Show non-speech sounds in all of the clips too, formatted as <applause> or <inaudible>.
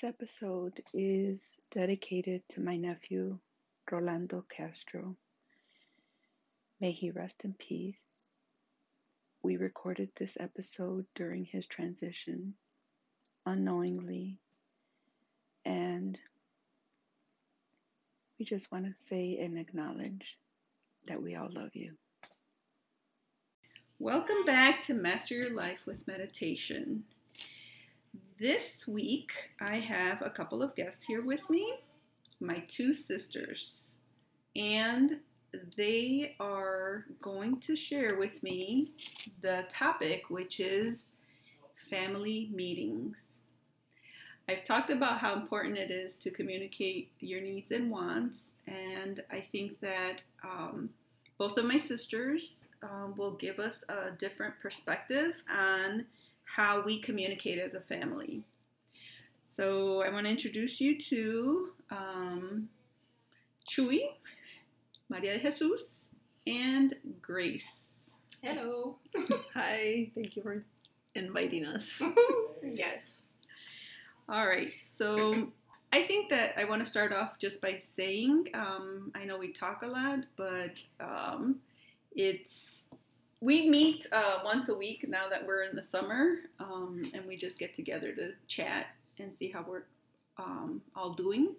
This episode is dedicated to my nephew, Rolando Castro. May he rest in peace. We recorded this episode during his transition, unknowingly, and we just want to say and acknowledge that we all love you. Welcome back to Master Your Life with Meditation. This week, I have a couple of guests here with me, my two sisters, and they are going to share with me the topic, which is family meetings. I've talked about how important it is to communicate your needs and wants, and I think that um, both of my sisters um, will give us a different perspective on how we communicate as a family. So I want to introduce you to um, Chuy, Maria de Jesus, and Grace. Hello. <laughs> Hi, thank you for inviting us. <laughs> yes. All right. So I think that I want to start off just by saying um, I know we talk a lot, but um, it's we meet uh, once a week now that we're in the summer, um, and we just get together to chat and see how we're um, all doing.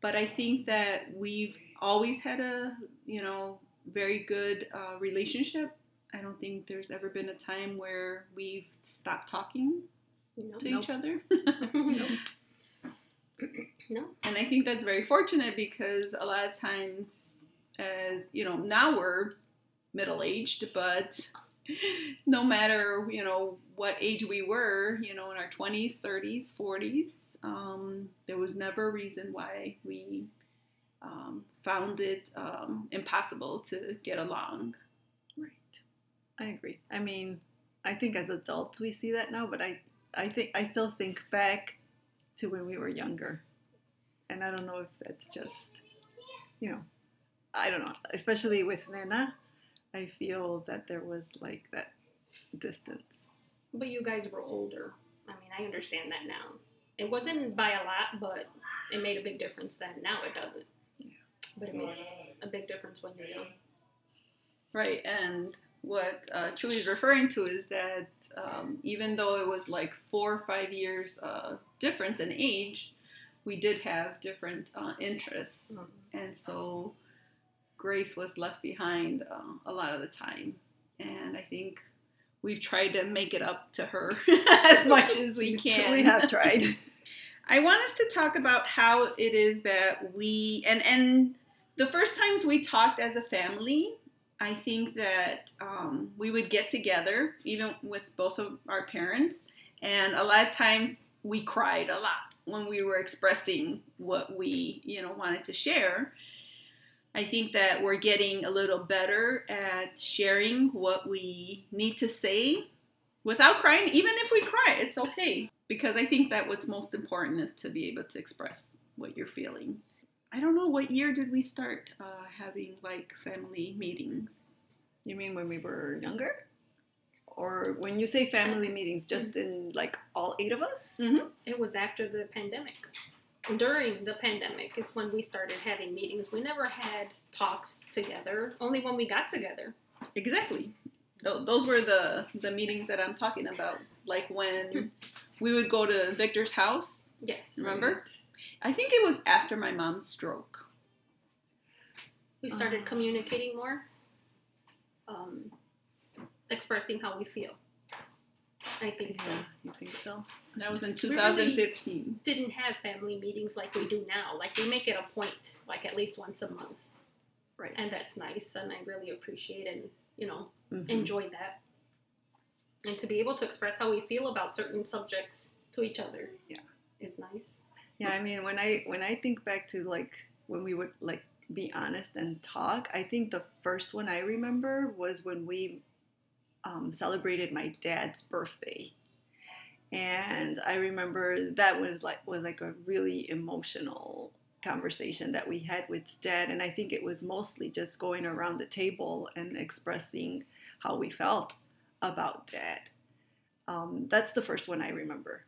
But I think that we've always had a you know very good uh, relationship. I don't think there's ever been a time where we've stopped talking Nope. to Nope. each other. <laughs> Nope. no. And I think that's very fortunate because a lot of times, as you know, now we're middle aged, but <laughs> no matter you know what age we were, you know, in our twenties, thirties, forties, um, there was never a reason why we um, found it um, impossible to get along. Right. I agree. I mean, I think as adults we see that now, but I, I think I still think back to when we were younger, and I don't know if that's just, you know, I don't know. Especially with Nena, I feel that there was like that distance. But you guys were older. I mean, I understand that now. It wasn't by a lot, but it made a big difference then. Now it doesn't. Yeah. But it makes a big difference when you're young. Right, and what uh, Chuy is referring to is that um, even though it was like four or five years uh, difference in age, we did have different uh, interests, Mhm. and so Grace was left behind uh, a lot of the time. And I think we've tried to make it up to her <laughs> as much as we <laughs> can. We have tried. <laughs> I want us to talk about how it is that we and and the first times we talked as a family, I think that um, we would get together, even with both of our parents, and a lot of times we cried a lot when we were expressing what we you know wanted to share. I think that we're getting a little better at sharing what we need to say without crying. Even if we cry, it's okay because I think that what's most important is to be able to express what you're feeling. I don't know what year did we start uh, having like family meetings. You mean when we were younger? Or when you say family meetings, just in like all eight of us? It was after the pandemic. During the pandemic is when we started having meetings. We never had talks together, only when we got together. Exactly. Tho- Those were the the meetings that I'm talking about. Like when hmm. we would go to Victor's house. Yes. Remember? Mm-hmm. I think it was after my mom's stroke. We started Oh. communicating more, um, expressing how we feel. I think so. Yeah, you think so? That was in We really- 2015. Didn't have family meetings like we do now. Like we make it a point, like at least once a month, Right. and that's nice. And I really appreciate and you know Mhm. enjoy that. And to be able to express how we feel about certain subjects to each other, Yeah. is nice. Yeah, I mean, when I when I think back to like when we would like be honest and talk, I think the first one I remember was when we um, celebrated my dad's birthday, and I remember that was like was like a really emotional conversation that we had with dad, and I think it was mostly just going around the table and expressing how we felt about dad. Um, that's the first one I remember.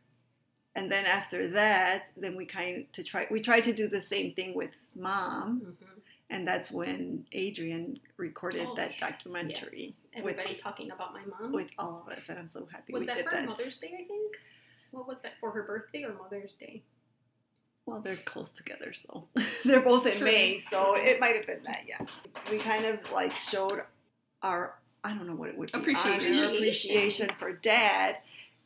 and then after that, then we kind to try we tried to do the same thing with mom, Mhm. And that's when Adrian recorded Oh, that yes, documentary yes. with Everybody talking about my mom. with all of us, and I'm so happy was we that did for that. Mother's Day? I think. What was that for her birthday or Mother's Day? Well, they're close together, so <laughs> they're both in True. May, so it might have been that. Yeah, we kind of like showed our I don't know what it would be Appreciation. honor, appreciation for dad,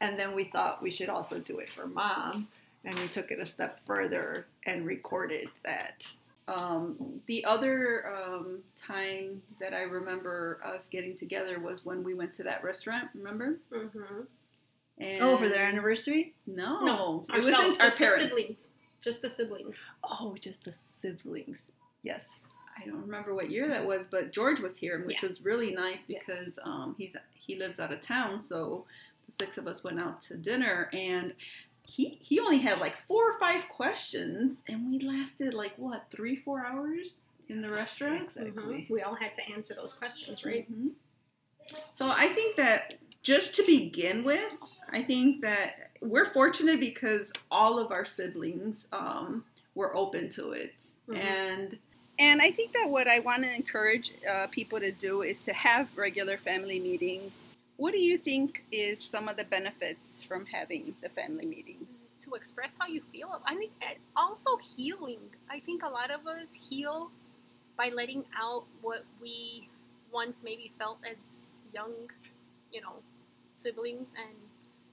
and then we thought we should also do it for mom, and we took it a step further and recorded that. Um, the other um, time that I remember us getting together was when we went to that restaurant. Remember? Mm-hmm. And Oh, for their anniversary? No, No, it ourselves, wasn't our just the parents. siblings. Just the siblings. Oh, just the siblings. Yes. I don't remember what year that was, but George was here, which Yeah. was really nice because Yes. um, he's he lives out of town. So the six of us went out to dinner, and he he only had like four or five questions, and we lasted like what three four hours in the restaurant. Exactly. Mhm. We all had to answer those questions, right? Mhm. So I think that just to begin with, I think that we're fortunate because all of our siblings um, were open to it, Mhm. and and I think that what I want to encourage uh, people to do is to have regular family meetings. What do you think is some of the benefits from having the family meeting? to express how you feel. I think eh, also healing. I think a lot of us heal by letting out what we once maybe felt as young, you know, siblings, and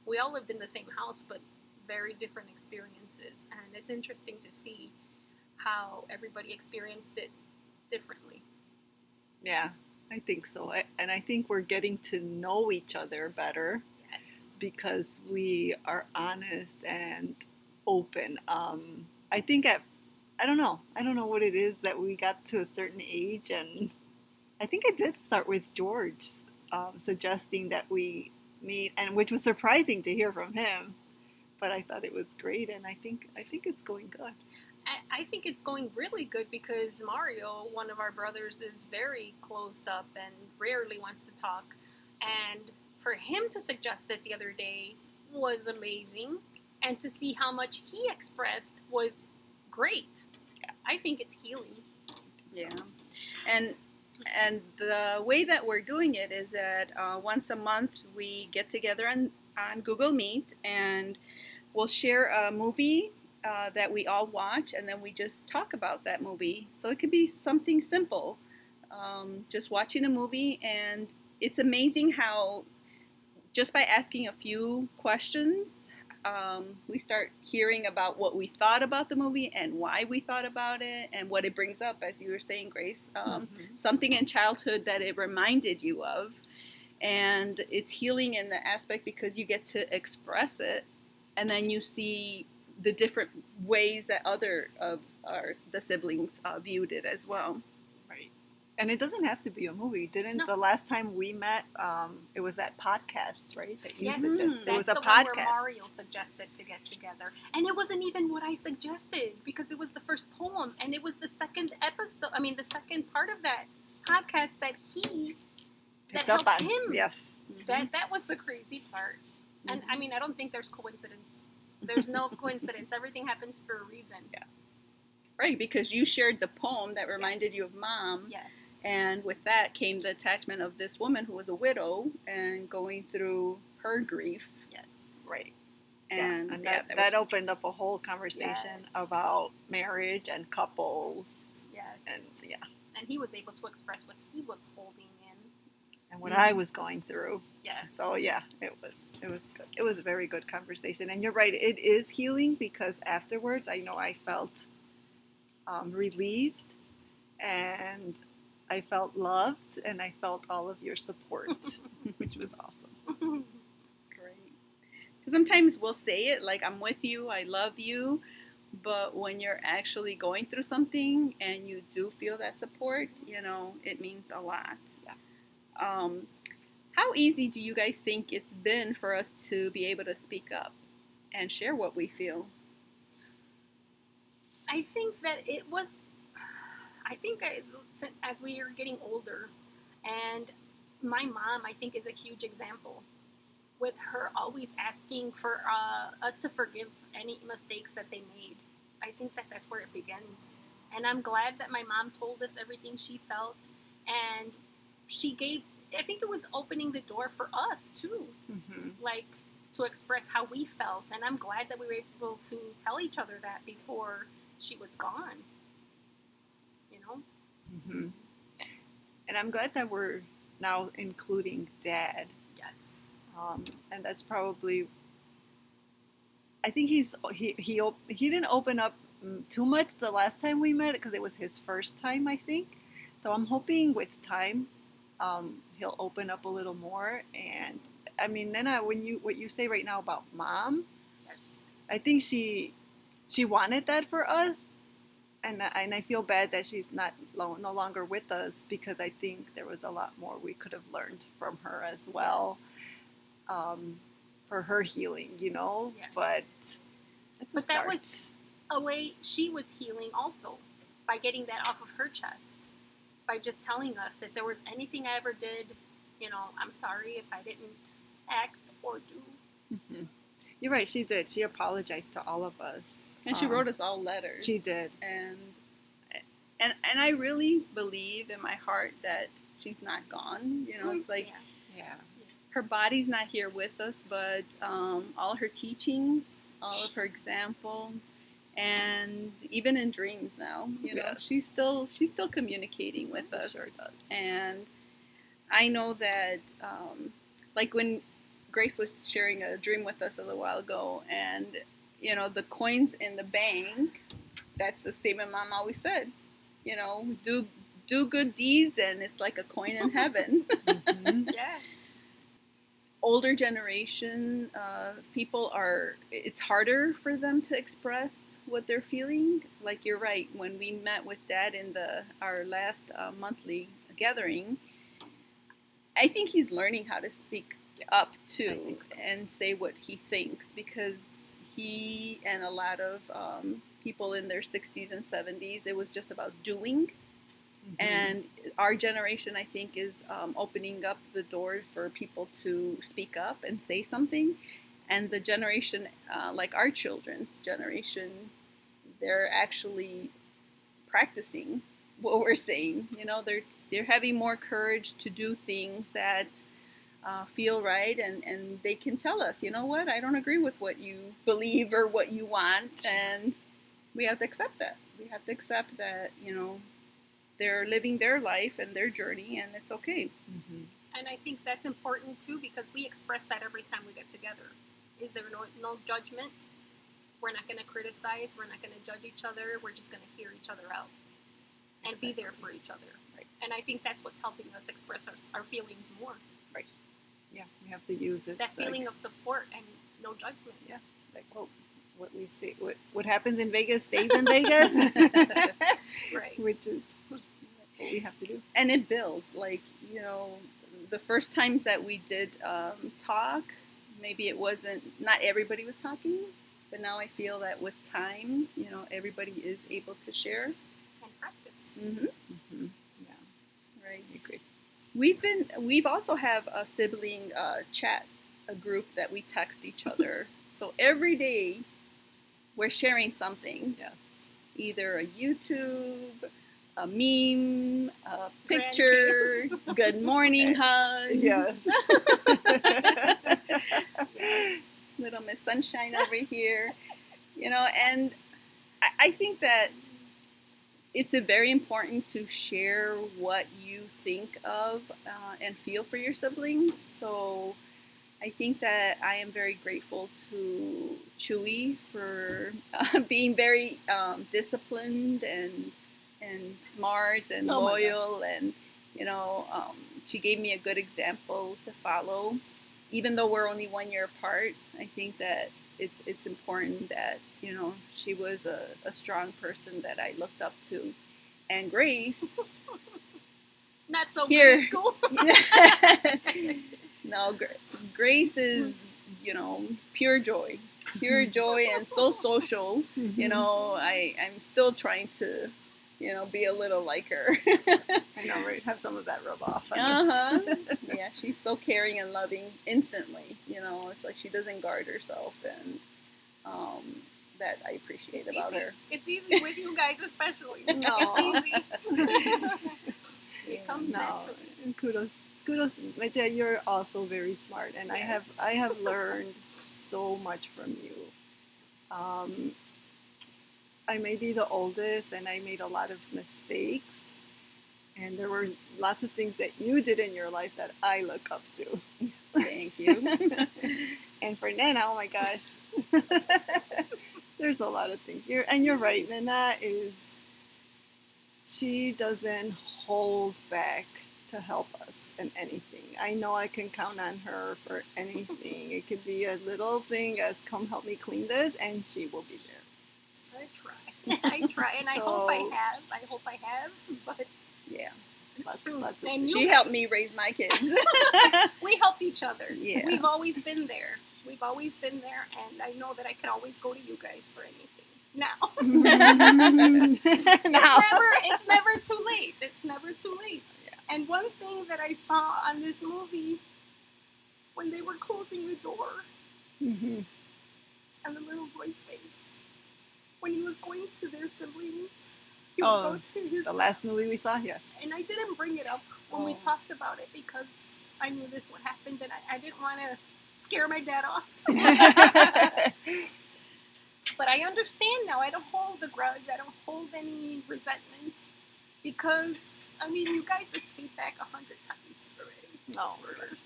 we all lived in the same house, but very different experiences. And it's interesting to see how everybody experienced it differently. Yeah, I think so. I, and I think we're getting to know each other better Yes. because we are honest and open. Um, I think at, I don't know, I don't know what it is that we got to a certain age, and I think it did start with George um, suggesting that we meet, and which was surprising to hear from him. But I thought it was great, and I think I think it's going good. I, I think it's going really good because Mario, one of our brothers, is very closed up and rarely wants to talk. And for him to suggest it the other day was amazing. And to see how much he expressed was great. I think it's healing. Yeah, and and the way that we're doing it is that uh, once a month we get together on on Google Meet and we'll share a movie uh, that we all watch, and then we just talk about that movie. So it could be something simple, um, just watching a movie, and it's amazing how just by asking a few questions. Um, we start hearing about what we thought about the movie and why we thought about it and what it brings up, as you were saying, Grace. Um, something in childhood that it reminded you of. And it's healing in the aspect because you get to express it and then you see the different ways that other of our the siblings uh, viewed it as well. Right. And it doesn't have to be a movie. Didn't No. the last time we met, um, it was that podcast, right? That you Yes, suggested. Mm. It that's was a the one where Mario suggested to get together, and it wasn't even what I suggested because it was the first poem, and it was the second episode. I mean, the second part of that podcast that he Picked that up helped on. him. Yes. that that was the crazy part. And I mean, I don't think there's coincidence. There's no coincidence. Everything happens for a reason. Yeah. Right, because you shared the poem that reminded you of mom. Yes. And with that came the attachment of this woman who was a widow and going through her grief. Yes. Right. And, and yeah, that, that that was- opened up a whole conversation Yes. about marriage and couples Yes. and yeah And he was able to express what he was holding in. And what Mhm. I was going through. Yes. So yeah, it was it was good. It was a very good conversation, and you're right. It is healing because afterwards, I know I felt um, relieved, and I felt loved, and I felt all of your support, <laughs> which was awesome. <laughs> Great. Because sometimes we'll say it like, I'm with you, I love you. But when you're actually going through something and you do feel that support, you know, it means a lot. Yeah. Um, how easy do you guys think it's been for us to be able to speak up and share what we feel? I think that it was. I think I, as we are getting older, and my mom, I think, is a huge example. with her always asking for uh, us to forgive any mistakes that they made. I think that that's where it begins. And I'm glad that my mom told us everything she felt, and she gave. I think it was opening the door for us too, hmm like to express how we felt. And I'm glad that we were able to tell each other that before she was gone. You know. hmm And I'm glad that we're now including dad. Yes. um, and that's probably. I think he's he he op- he didn't open up mm, too much the last time we met because it was his first time, I think. So I'm hoping with time, um, he'll open up a little more. And I mean, Nena, when you what you say right now about mom, Yes. I think she she wanted that for us, and I, and I feel bad that she's not lo- no longer with us because I think there was a lot more we could have learned from her as well um, for her healing, you know. Yes. But But that was- a way she was healing also by getting that off of her chest by just telling us if there was anything i ever did you know i'm sorry if i didn't act or do Mhm. You're right. She did. She apologized to all of us, And she Um, wrote us all letters. She did. and and and I really believe in my heart that she's not gone. You know, it's like Yeah. Yeah. her body's not here with us, but um, all her teachings, all of her examples, and even in dreams now, you know, Yes. she's still she's still communicating with us. Sure does. And I know that, um, like when Grace was sharing a dream with us a little while ago, and you know, the coins in the bank. That's the statement Mom always said. You know, do do good deeds, and it's like a coin in <laughs> heaven. <laughs> Mhm. yes older generation uh, people are it's harder for them to express what they're feeling like you're right when we met with dad in the our last uh, monthly gathering i think he's learning how to speak up too so. and say what he thinks because he and a lot of um, people in their 60s and 70s it was just about doing Mhm. and our generation i think is um, opening up the door for people to speak up and say something and the generation uh, like our children's generation they're actually practicing what we're saying you know? They're they're having more courage to do things that uh, feel right and and they can tell us you know what? I don't agree with what you believe or what you want and we have to accept that. We have to accept that you know they're living their life and their journey and it's okay. Mhm. and i think that's important too because we express that every time we get together is there no, no judgment we're not going to criticize we're not going to judge each other we're just going to hear each other out and be there for each other Right. and i think that's what's helping us express our, our feelings more Right. Yeah, we have to use it. that like- feeling of support and no judgment Yeah. like what what we see what what happens in Vegas stays in Vegas, <laughs> right which is what we have to do. and it builds like you know the first times that we did um, talk maybe it wasn't not everybody was talking but now i feel that with time you know everybody is able to share and practice mm-hmm. Mm-hmm. Yeah, right I agree. we've been we've also have a sibling uh, chat a group that we text each <laughs> other so every day we're sharing something Yes. either a youtube a meme a picture good morning <laughs> hug Yes. <laughs> little Miss Sunshine over here, you know, and I, I think that it's a very important to share what you think of uh, and feel for your siblings. So I think that I am very grateful to Chuy for uh, <laughs> being very um, disciplined and and smart and Oh loyal and you know um, she gave me a good example to follow even though we're only one year apart, I think that it's it's important that you know she was a, a strong person that I looked up to, and Grace. <laughs> not so Here. good school <laughs> <laughs> no, Grace is you know pure joy, pure mm-hmm. joy, and so social. Mm-hmm. You know, I I'm still trying to you know be a little like her. I know, right? Have some of that rub off. Uh huh. <laughs> yeah, she's so caring and loving instantly. You know, it's like she doesn't guard herself, and um, that I appreciate It's about easy. her. It's easy with you guys, especially. <laughs> No. It's easy. <laughs> it comes No, naturally. and kudos, kudos, Metia, you're also very smart, and I have I have learned so much from you. Um, I may be the oldest, and I made a lot of mistakes, and there were lots of things that you did in your life that I look up to. Thank you. <laughs> And for Nana, oh my gosh, <laughs> there's a lot of things. You're and you're right. Nana is she doesn't hold back to help us in anything. I know I can count on her for anything. It could be a little thing as come help me clean this, and she will be there. I try. <laughs> I try, and I hope I have. I hope I have. <laughs> But yeah, Lots, lots of And she helped me raise my kids. <laughs> we helped each other. Yeah. We've always been there. We've always been there, and I know that I could always go to you guys for anything. Now, it's now. never, it's never too late. It's never too late. Yeah. And one thing that I saw on this movie, when they were closing the door, Mhm. and the little boy's face, when he was going to their siblings, he would Oh, go to his The last movie we saw, yes. and I didn't bring it up when we Oh. talked about it because I knew this would happen, and I, I didn't want to scare my dad off. <laughs> <laughs> but I understand now. I don't hold a grudge. I don't hold any resentment because I mean, you guys have paid back a hundred times already no, for,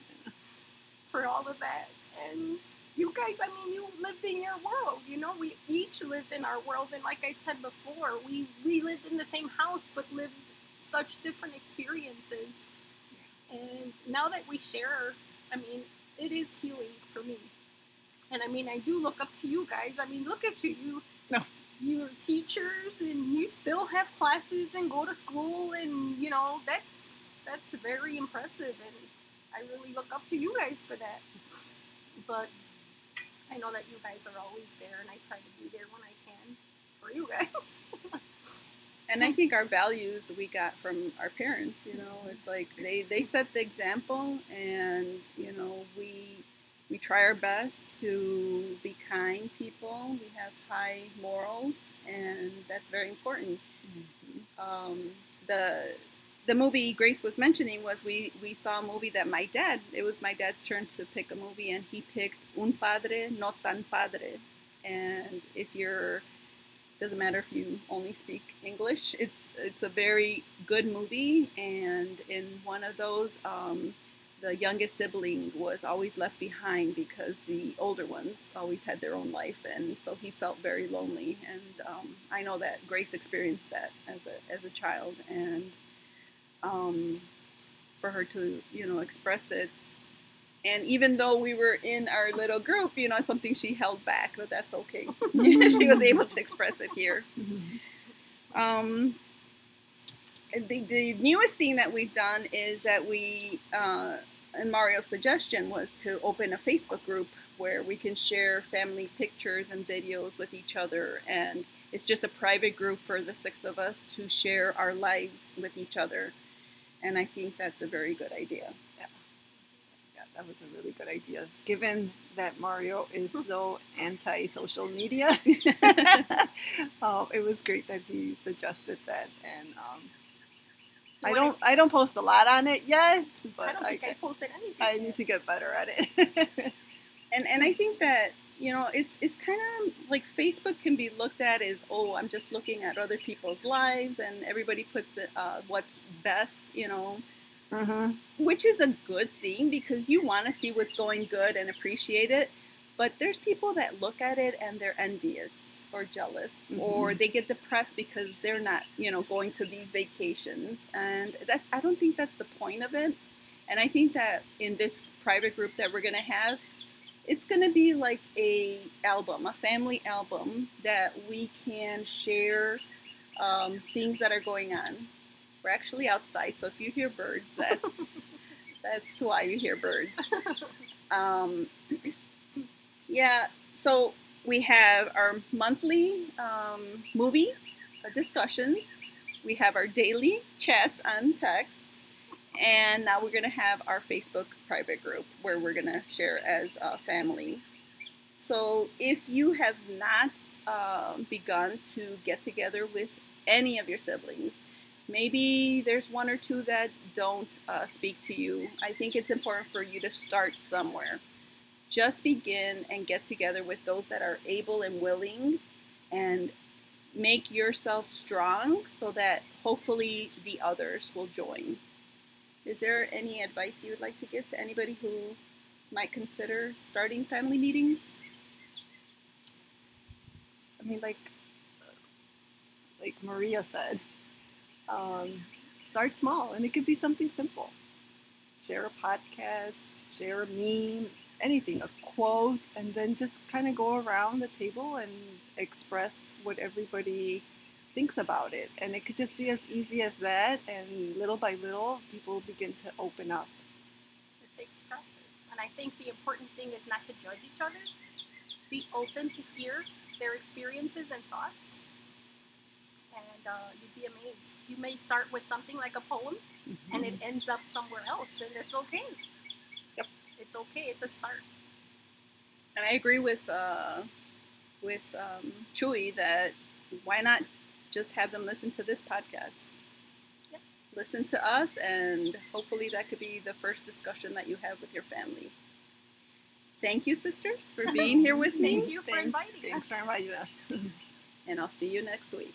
for all of that, and you guys. I mean, you lived in your world. You know, we each lived in our worlds. and like I said before, we we lived in the same house, but lived such different experiences. And now that we share, I mean, it is healing for me. And I mean, I do look up to you guys. I mean, look at you. You, No. you're teachers, and you still have classes and go to school, and you know that's that's very impressive. And I really look up to you guys for that. But I know that you guys are always there, and I try to be there when I can for you guys. <laughs> and I think our values we got from our parents. You know, it's like they they set the example, and you know we we try our best to be kind people. We have high morals, and that's very important. Um, the the movie Grace was mentioning was we we saw a movie that my dad. It was my dad's turn to pick a movie, and he picked Un Padre No Tan Padre. And if you're doesn't matter if you only speak English. It's it's a very good movie, and in one of those, um, the youngest sibling was always left behind because the older ones always had their own life, and so he felt very lonely. And um, I know that Grace experienced that as a as a child, and um, for her to you know express it. And even though we were in our little group, you know, it's something she held back, but that's okay. <laughs> <laughs> she was able to express it here. Um, the, the newest thing that we've done is that we, uh, and Mario's suggestion was to open a Facebook group where we can share family pictures and videos with each other. And it's just a private group for the six of us to share our lives with each other. And I think that's a very good idea. Yeah, that was a really good idea. Given that Mario is so anti social media, um, <laughs> <laughs> it was great that he suggested that. And um, I don't, I don't post a lot on it yet, but I don't I, think I posted anything. I yet. need to get better at it. <laughs> and and I think that you know it's it's kind of like Facebook can be looked at as oh I'm just looking at other people's lives and everybody puts it, uh, what's best you know? Mm-hmm. which is a good thing because you want to see what's going good and appreciate it but there's people that look at it and they're envious or jealous or they get depressed because they're not you know going to these vacations. And that's I don't think that's the point of it. And I think that in this private group that we're going to have it's going to be like a album a family album that we can share um, things that are going on. We're actually outside so if you hear birds that's <laughs> that's why you hear birds. <laughs> Um, yeah so we have our monthly um, movie uh, discussions. We have our daily chats on text And now we're going to have our Facebook private group where we're going to share as a family. So if you have not uh, begun to get together with any of your siblings, maybe there's one or two that don't uh, speak to you. I think it's important for you to start somewhere. Just begin and get together with those that are able and willing and make yourself strong so that hopefully the others will join. Is there any advice you would like to give to anybody who might consider starting family meetings? I mean, like like Maria said, um, start small, and it could be something simple. Share a podcast, share a meme, anything, a quote, and then just kind of go around the table and express what everybody thinks about it. And it could just be as easy as that, and little by little, people begin to open up. It takes practice. And I think the important thing is not to judge each other. Be open to hear their experiences and thoughts. And uh, you'd be amazed. You may start with something like a poem, and it ends up somewhere else, and it's okay. Yep. It's okay. It's a start. And I agree with uh, with um, Chuy that why not just have them listen to this podcast? Yep. Listen to us, and hopefully that could be the first discussion that you have with your family. Thank you, sisters, for being <laughs> here with me, Thank you for inviting Thanks us. for inviting us. <laughs> and I'll see you next week.